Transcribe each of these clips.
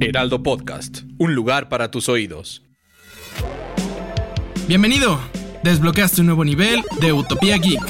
Heraldo Podcast, un lugar para tus oídos. Bienvenido. Desbloqueaste un nuevo nivel de Utopía Geek.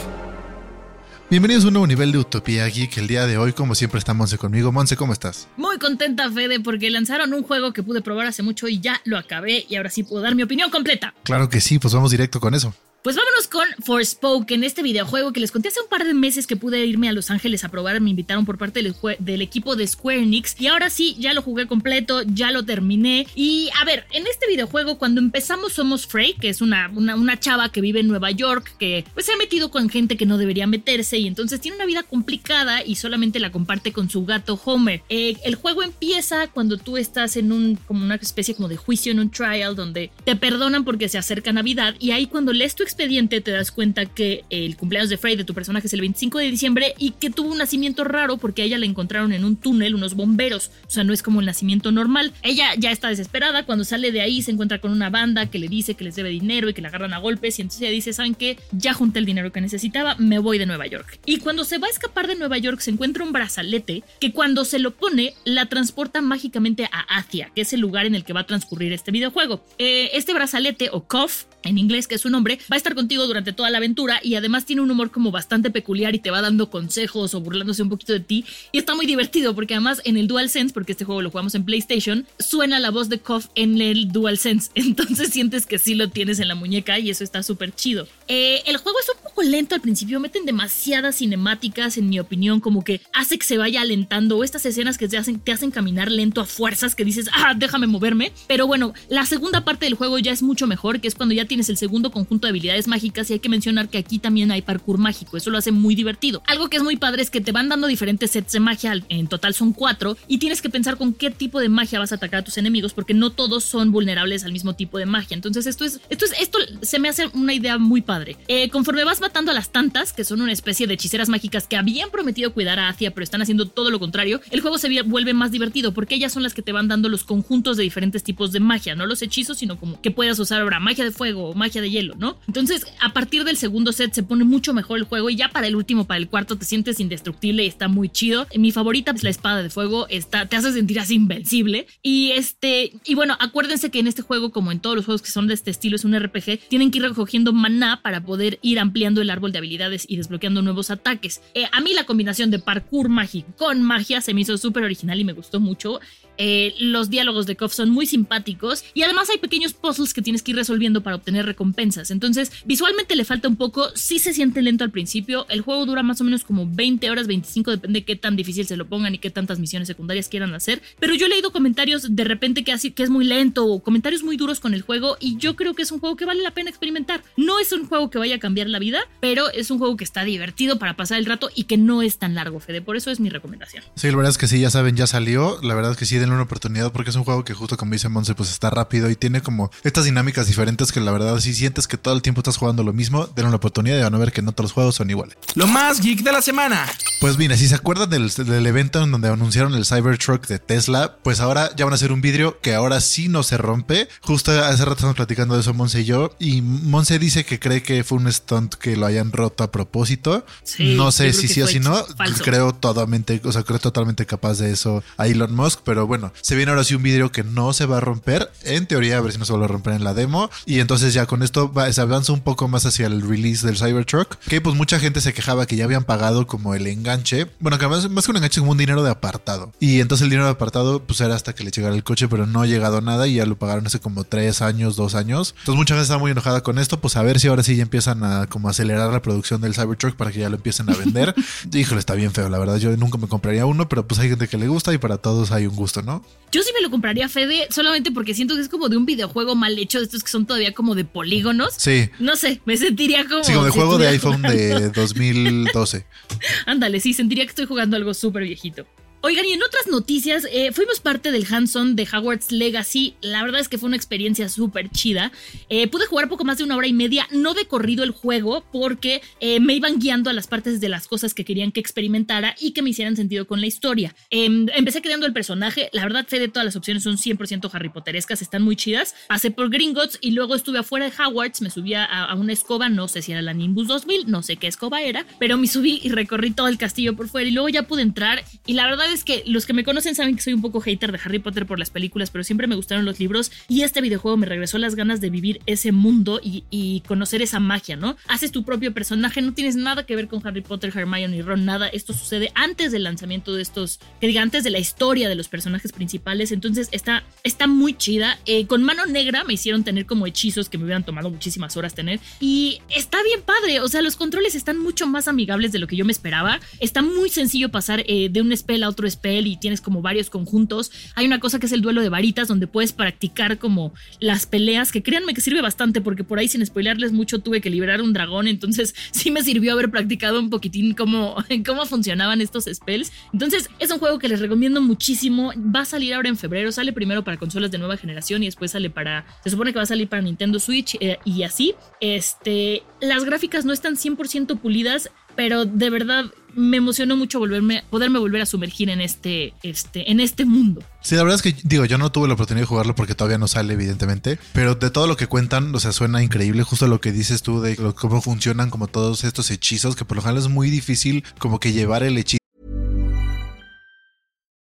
Bienvenidos a un nuevo nivel de Utopía Geek. El día de hoy, como siempre, está Monse conmigo. Monse, ¿cómo estás? Muy contenta, Fede, porque lanzaron un juego que pude probar hace mucho y ya lo acabé y ahora sí puedo dar mi opinión completa. Claro que sí, pues vamos directo con eso. Pues vámonos con Forspoken, este videojuego que les conté hace un par de meses que pude irme a Los Ángeles a probar, me invitaron por parte del, equipo de Square Enix y ahora sí, ya lo jugué completo, ya lo terminé y a ver, en este videojuego cuando empezamos somos Frey, que es una, una, una chava que vive en Nueva York, que pues se ha metido con gente que no debería meterse y entonces tiene una vida complicada y solamente la comparte con su gato Homer. Eh, el juego empieza cuando tú estás en un, como una especie como de juicio, en un trial donde te perdonan porque se acerca Navidad y ahí cuando lees tu expediente te das cuenta que el cumpleaños de Frey de tu personaje es el 25 de diciembre y que tuvo un nacimiento raro porque a ella la encontraron en un túnel unos bomberos, o sea, no es como el nacimiento normal. Ella ya está desesperada, cuando sale de ahí se encuentra con una banda que le dice que les debe dinero y que la agarran a golpes y entonces ella dice, ¿saben qué? Ya junté el dinero que necesitaba, me voy de Nueva York. Y cuando se va a escapar de Nueva York se encuentra un brazalete que cuando se lo pone la transporta mágicamente a Athia, que es el lugar en el que va a transcurrir este videojuego. Eh, este brazalete o cuff en inglés, que es su nombre, va a estar contigo durante toda la aventura y además tiene un humor como bastante peculiar y te va dando consejos o burlándose un poquito de ti. Y está muy divertido porque además en el DualSense, porque este juego lo jugamos en PlayStation, suena la voz de Koff en el DualSense. Entonces sientes que sí lo tienes en la muñeca y eso está súper chido. Eh, el juego es un poco lento al principio, meten demasiadas cinemáticas, en mi opinión, como que hace que se vaya alentando o estas escenas que te hacen, te hacen caminar lento a fuerzas que dices, ah, déjame moverme. Pero bueno, la segunda parte del juego ya es mucho mejor, que es cuando ya tienes el segundo conjunto de habilidades mágicas y hay que mencionar que aquí también hay parkour mágico, eso lo hace muy divertido. Algo que es muy padre es que te van dando diferentes sets de magia, en total son cuatro, y tienes que pensar con qué tipo de magia vas a atacar a tus enemigos, porque no todos son vulnerables al mismo tipo de magia. Entonces esto es, esto es, esto se me hace una idea muy padre. Eh, conforme vas matando a las tantas, que son una especie de hechiceras mágicas que habían prometido cuidar a Athia, pero están haciendo todo lo contrario, el juego se vuelve más divertido, porque ellas son las que te van dando los conjuntos de diferentes tipos de magia, no los hechizos, sino como que puedas usar ahora magia de fuego magia de hielo, ¿no? Entonces, a partir del segundo set se pone mucho mejor el juego y ya para el último, para el cuarto, te sientes indestructible y está muy chido. Mi favorita es la espada de fuego, está, te hace sentir así invencible. Y este, y bueno, acuérdense que en este juego, como en todos los juegos que son de este estilo, es un RPG, tienen que ir recogiendo maná para poder ir ampliando el árbol de habilidades y desbloqueando nuevos ataques. Eh, a mí la combinación de parkour mágico con magia se me hizo súper original y me gustó mucho. Eh, los diálogos de Koff son muy simpáticos y además hay pequeños puzzles que tienes que ir resolviendo para obtener recompensas. Entonces, visualmente le falta un poco, sí se siente lento al principio. El juego dura más o menos como 20 horas, 25, depende de qué tan difícil se lo pongan y qué tantas misiones secundarias quieran hacer. Pero yo he leído comentarios de repente que, es muy lento o comentarios muy duros con el juego y yo creo que es un juego que vale la pena experimentar. No es un juego que vaya a cambiar la vida, pero es un juego que está divertido para pasar el rato y que no es tan largo, Fede. Por eso es mi recomendación. Sí, la verdad es que sí, ya saben, ya salió. La verdad es que sí, denle una oportunidad porque es un juego que justo como dice Monse, pues está rápido y tiene como estas dinámicas diferentes que la verdad si sientes que todo el tiempo estás jugando lo mismo, denle una oportunidad y van a ver que no todos los juegos son iguales. Lo más geek de la semana. Pues mira, si se acuerdan del, del evento en donde anunciaron el Cybertruck de Tesla, pues ahora ya van a hacer un vidrio que ahora sí no se rompe. Justo hace rato estamos platicando de eso Monse y yo y Monse dice que cree que fue un stunt que lo hayan roto a propósito. Sí, no sé si sí o si no. falso. Creo totalmente, o sea, creo totalmente capaz de eso a Elon Musk, pero bueno, se viene ahora sí un vidrio que no se va a romper. En teoría, a ver si no se vuelve a romper en la demo. Y entonces ya con esto va, se avanza un poco más hacia el release del Cybertruck. Que pues mucha gente se quejaba que ya habían pagado como el enganche. Bueno, que más, más que un enganche, como un dinero de apartado. Y entonces el dinero de apartado pues era hasta que le llegara el coche, pero no ha llegado nada y ya lo pagaron hace como tres años, dos años. Entonces mucha gente está muy enojada con esto. Pues a ver si ahora sí ya empiezan a como acelerar la producción del Cybertruck para que ya lo empiecen a vender. Híjole, está bien feo, la verdad. Yo nunca me compraría uno, pero pues hay gente que le gusta y para todos hay un gusto, ¿no? Yo sí me lo compraría, Fede, solamente porque siento que es como de un videojuego mal hecho, de estos que son todavía como de polígonos. Sí. No sé, me sentiría como. Sí, como de si juego de iPhone jugando- de 2012. Ándale, sí, sentiría que estoy jugando algo súper viejito. Oigan, y en otras noticias, eh, fuimos parte del hands-on de Hogwarts Legacy. La verdad es que fue una experiencia súper chida. Eh, pude jugar poco más de una hora y media, no de corrido el juego, porque eh, me iban guiando a las partes de las cosas que querían que experimentara y que me hicieran sentido con la historia. Em, empecé creando el personaje. La verdad, Fede, todas las opciones son 100% Harry Potterescas, están muy chidas. Pasé por Gringotts y luego estuve afuera de Hogwarts, me subí a, una escoba, no sé si era la Nimbus 2000, no sé qué escoba era, pero me subí y recorrí todo el castillo por fuera y luego ya pude entrar. Y la verdad que los que me conocen saben que soy un poco hater de Harry Potter por las películas, pero siempre me gustaron los libros y este videojuego me regresó las ganas de vivir ese mundo y, y conocer esa magia, ¿no? Haces tu propio personaje, no tienes nada que ver con Harry Potter, Hermione y Ron, nada. Esto sucede antes del lanzamiento de estos, que diga, antes de la historia de los personajes principales. Entonces está, está muy chida. Eh, con mano negra me hicieron tener como hechizos que me hubieran tomado muchísimas horas tener. Y está bien padre. O sea, los controles están mucho más amigables de lo que yo me esperaba. Está muy sencillo pasar eh, de un spell a otro spell y tienes como varios conjuntos. Hay una cosa que es el duelo de varitas donde puedes practicar como las peleas, que créanme que sirve bastante porque por ahí sin spoilearles mucho tuve que liberar un dragón, entonces sí me sirvió haber practicado un poquitín cómo, cómo funcionaban estos spells. Entonces es un juego que les recomiendo muchísimo. Va a salir ahora en febrero, sale primero para consolas de nueva generación y después sale para, se supone que va a salir para Nintendo Switch eh, y así. Este, las gráficas no están 100% pulidas, pero de verdad me emocionó mucho volverme, poderme volver a sumergir en este, este, en este mundo. Sí, la verdad es que digo, yo no tuve la oportunidad de jugarlo porque todavía no sale, evidentemente. Pero de todo lo que cuentan, o sea, suena increíble. Justo lo que dices tú de cómo funcionan como todos estos hechizos, que por lo general es muy difícil como que llevar el hechizo.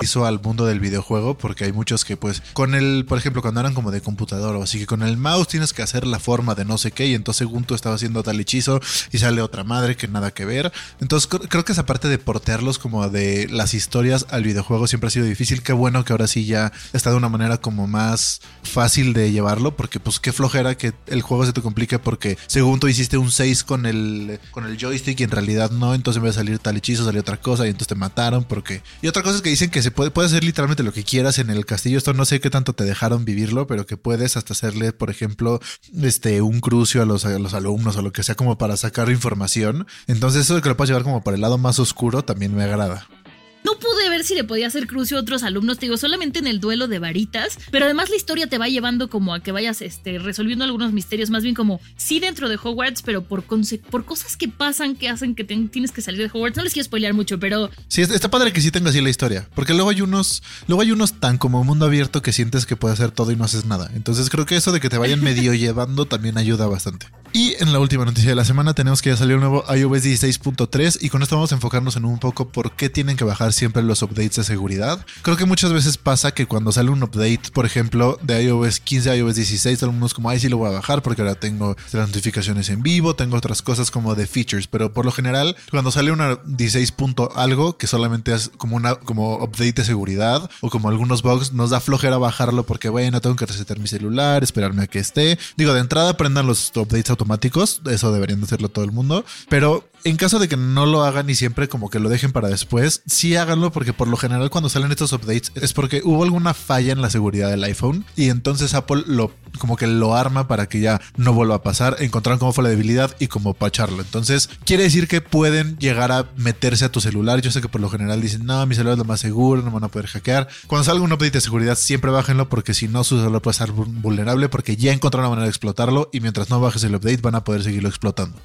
Hizo al mundo del videojuego porque hay muchos que pues con el por ejemplo cuando eran como de computador o así que con el mouse tienes que hacer la forma de no sé qué y entonces según tú estaba haciendo tal hechizo y sale otra madre que nada que ver. Entonces cr- creo que esa parte de portearlos como de las historias al videojuego siempre ha sido difícil. Qué bueno que ahora sí ya está de una manera como más fácil de llevarlo porque pues qué flojera que el juego se te complique porque según tú hiciste un 6 con el con el joystick y en realidad no entonces en vez de salir tal hechizo salió otra cosa y entonces te mataron porque y otra cosa es que dicen que se puede, puede hacer literalmente lo que quieras en el castillo. Esto no sé qué tanto te dejaron vivirlo, pero que puedes hasta hacerle, por ejemplo, este un crucio a los, a los alumnos o lo que sea como para sacar información. Entonces eso de que lo puedas llevar como para el lado más oscuro también me agrada. No pude ver si le podía hacer crucio a otros alumnos, te digo, solamente en el duelo de varitas, pero además la historia te va llevando como a que vayas este, resolviendo algunos misterios, más bien como sí dentro de Hogwarts, pero por, cosas que pasan que hacen que tienes que salir de Hogwarts. No les quiero spoilear mucho, pero Sí, está padre que sí tenga así la historia, porque luego hay unos, luego hay unos tan como mundo abierto que sientes que puedes hacer todo y no haces nada. Entonces creo que eso de que te vayan medio llevando también ayuda bastante. Y en la última noticia de la semana tenemos que ya salió el nuevo iOS 16.3 y con esto vamos a enfocarnos en un poco por qué tienen que bajar siempre los updates de seguridad. Creo que muchas veces pasa que cuando sale un update, por ejemplo, de iOS 15 a iOS 16, todo el mundo es como, ay, sí lo voy a bajar porque ahora tengo las notificaciones en vivo, tengo otras cosas como de features, pero por lo general, cuando sale una 16 punto algo, que solamente es como una como update de seguridad o como algunos bugs, nos da flojera bajarlo porque, bueno, tengo que resetar mi celular, esperarme a que esté. Digo, de entrada aprendan los updates automáticos, eso deberían de hacerlo todo el mundo, pero en caso de que no lo hagan y siempre como que lo dejen para después, sí háganlo porque por lo general cuando salen estos updates es porque hubo alguna falla en la seguridad del iPhone y entonces Apple lo como que lo arma para que ya no vuelva a pasar, encontraron cómo fue la debilidad y cómo pacharlo. Entonces, quiere decir que pueden llegar a meterse a tu celular. Yo sé que por lo general dicen, no, mi celular es lo más seguro, no van a poder hackear. Cuando salga un update de seguridad, siempre bájenlo porque si no, su celular puede estar vulnerable porque ya encontraron una manera de explotarlo y mientras no bajes el update van a poder seguirlo explotando.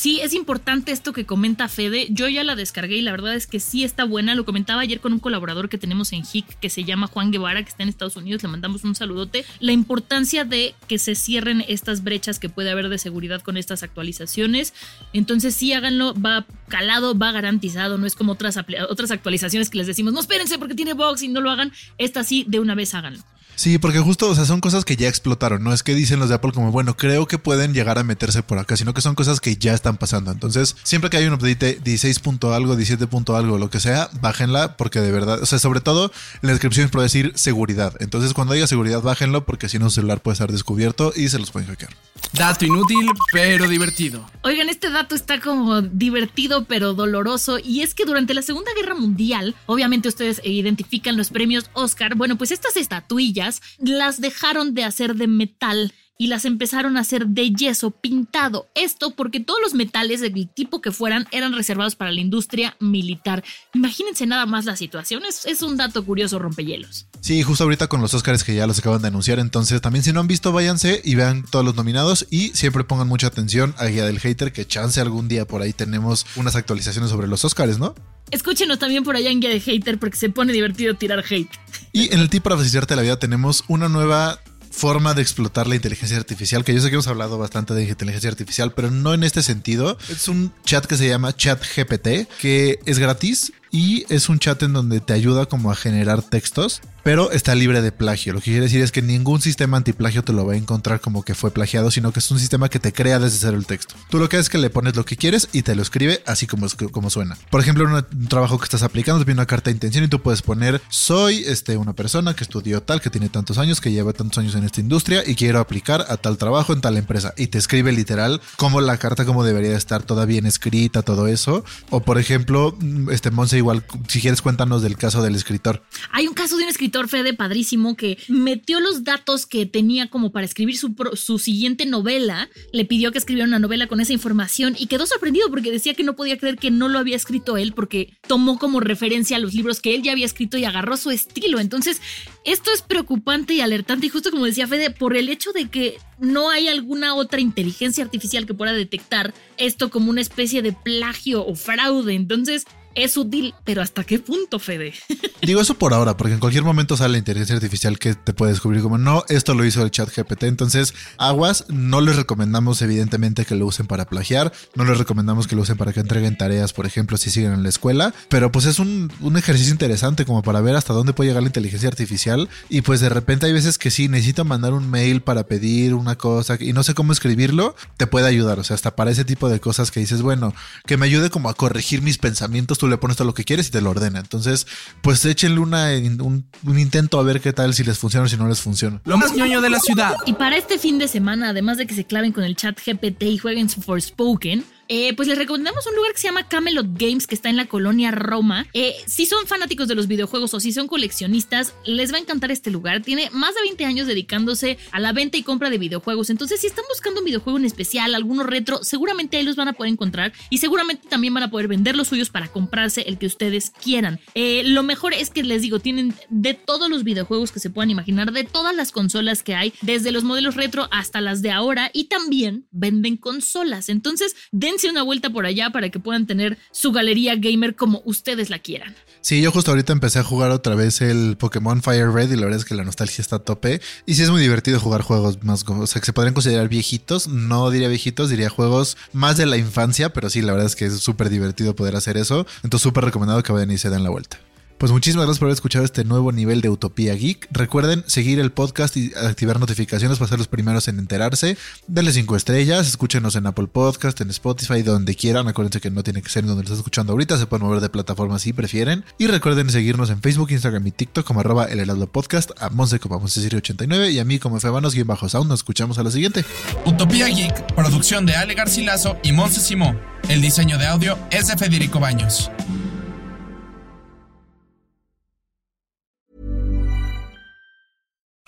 Sí, es importante esto que comenta Fede. Yo ya la descargué y la verdad es que sí está buena. Lo comentaba ayer con un colaborador que tenemos en HIC que se llama Juan Guevara, que está en Estados Unidos. Le mandamos un saludote. La importancia de que se cierren estas brechas que puede haber de seguridad con estas actualizaciones. Entonces, sí, háganlo. Va calado, va garantizado. No es como otras, otras actualizaciones que les decimos, no espérense porque tiene box y no lo hagan. Esta sí, de una vez háganlo. Sí, porque justo, o sea, son cosas que ya explotaron. No es que dicen los de Apple como, bueno, creo que pueden llegar a meterse por acá, sino que son cosas que ya están pasando. Entonces, siempre que hay un update 16 punto algo, 17 punto algo, lo que sea, bájenla porque de verdad, o sea, sobre todo la descripción es por decir seguridad. Entonces, cuando haya seguridad, bájenlo porque si no, su celular puede estar descubierto y se los pueden hackear. Dato inútil, pero divertido. Oigan, este dato está como divertido, pero doloroso. Y es que durante la Segunda Guerra Mundial, obviamente ustedes identifican los premios Oscar. Bueno, pues estas estatuillas las dejaron de hacer de metal y las empezaron a hacer de yeso pintado. Esto porque todos los metales del tipo que fueran eran reservados para la industria militar. Imagínense nada más la situación, es, un dato curioso rompehielos. Sí, justo ahorita con los Oscars que ya los acaban de anunciar, entonces también si no han visto váyanse y vean todos los nominados y siempre pongan mucha atención a Guía del Hater que chance algún día por ahí tenemos unas actualizaciones sobre los Oscars, ¿no? Escúchenos también por allá en Guía de Hater porque se pone divertido tirar hate. Y en el tip para facilitarte la vida tenemos una nueva forma de explotar la inteligencia artificial, que yo sé que hemos hablado bastante de inteligencia artificial, pero no en este sentido. Es un chat que se llama Chat GPT, que es gratis y es un chat en donde te ayuda como a generar textos, pero está libre de plagio. Lo que quiere decir es que ningún sistema antiplagio te lo va a encontrar como que fue plagiado, sino que es un sistema que te crea desde cero el texto. Tú lo que haces es que le pones lo que quieres y te lo escribe así como, como suena. Por ejemplo, en un trabajo que estás aplicando, te viene una carta de intención y tú puedes poner, soy este, una persona que estudió tal, que tiene tantos años, que lleva tantos años en esta industria y quiero aplicar a tal trabajo en tal empresa. Y te escribe literal como la carta, como debería estar toda bien escrita, todo eso. O por ejemplo, este Monse igual, si quieres cuéntanos del caso del escritor. Hay un caso de un escritor, Fede, padrísimo, que metió los datos que tenía como para escribir su, su siguiente novela, le pidió que escribiera una novela con esa información y quedó sorprendido porque decía que no podía creer que no lo había escrito él porque tomó como referencia a los libros que él ya había escrito y agarró su estilo. Entonces, esto es preocupante y alertante y justo como decía Fede, por el hecho de que no hay alguna otra inteligencia artificial que pueda detectar esto como una especie de plagio o fraude. Entonces, es útil, pero ¿hasta qué punto, Fede? Digo eso por ahora, porque en cualquier momento sale la inteligencia artificial que te puede descubrir como no, esto lo hizo el chat GPT. Entonces, aguas, no les recomendamos evidentemente que lo usen para plagiar, no les recomendamos que lo usen para que entreguen tareas, por ejemplo, si siguen en la escuela, pero pues es un, un ejercicio interesante como para ver hasta dónde puede llegar la inteligencia artificial y pues de repente hay veces que sí, necesito mandar un mail para pedir una cosa y no sé cómo escribirlo, te puede ayudar, o sea, hasta para ese tipo de cosas que dices, bueno, que me ayude como a corregir mis pensamientos tú le pones todo lo que quieres y te lo ordena. Entonces, pues échenle una, un, un intento a ver qué tal, si les funciona o si no les funciona. Lo más ñoño de la ciudad. Y para este fin de semana, además de que se claven con el chat GPT y jueguen su Forspoken, eh, pues les recomendamos un lugar que se llama Camelot Games, que está en la colonia Roma. Eh, si son fanáticos de los videojuegos o si son coleccionistas, les va a encantar este lugar. Tiene más de 20 años dedicándose a la venta y compra de videojuegos. Entonces, si están buscando un videojuego en especial, alguno retro, seguramente ahí los van a poder encontrar y seguramente también van a poder vender los suyos para comprarse el que ustedes quieran. Eh, lo mejor es que les digo, tienen de todos los videojuegos que se puedan imaginar, de todas las consolas que hay, desde los modelos retro hasta las de ahora y también venden consolas. Entonces, den una vuelta por allá para que puedan tener su galería gamer como ustedes la quieran. Sí, yo justo ahorita empecé a jugar otra vez el Pokémon Fire Red y la verdad es que la nostalgia está a tope. Y sí es muy divertido jugar juegos más, o sea, que se podrían considerar viejitos. No diría viejitos, diría juegos más de la infancia, pero sí, la verdad es que es súper divertido poder hacer eso. Entonces, súper recomendado que vayan y se den la vuelta. Pues muchísimas gracias por haber escuchado este nuevo nivel de Utopía Geek. Recuerden seguir el podcast y activar notificaciones para ser los primeros en enterarse. Denle cinco estrellas, escúchenos en Apple Podcast, en Spotify, donde quieran. Acuérdense que no tiene que ser donde lo estás escuchando ahorita, se pueden mover de plataforma si prefieren. Y recuerden seguirnos en Facebook, Instagram y TikTok como arroba el helado podcast, a Monse como Monse89 y a mí como Febanos-Sound. Nos escuchamos a la siguiente. Utopía Geek, producción de Ale Garcilaso y Monse Simó. El diseño de audio es de Federico Baños.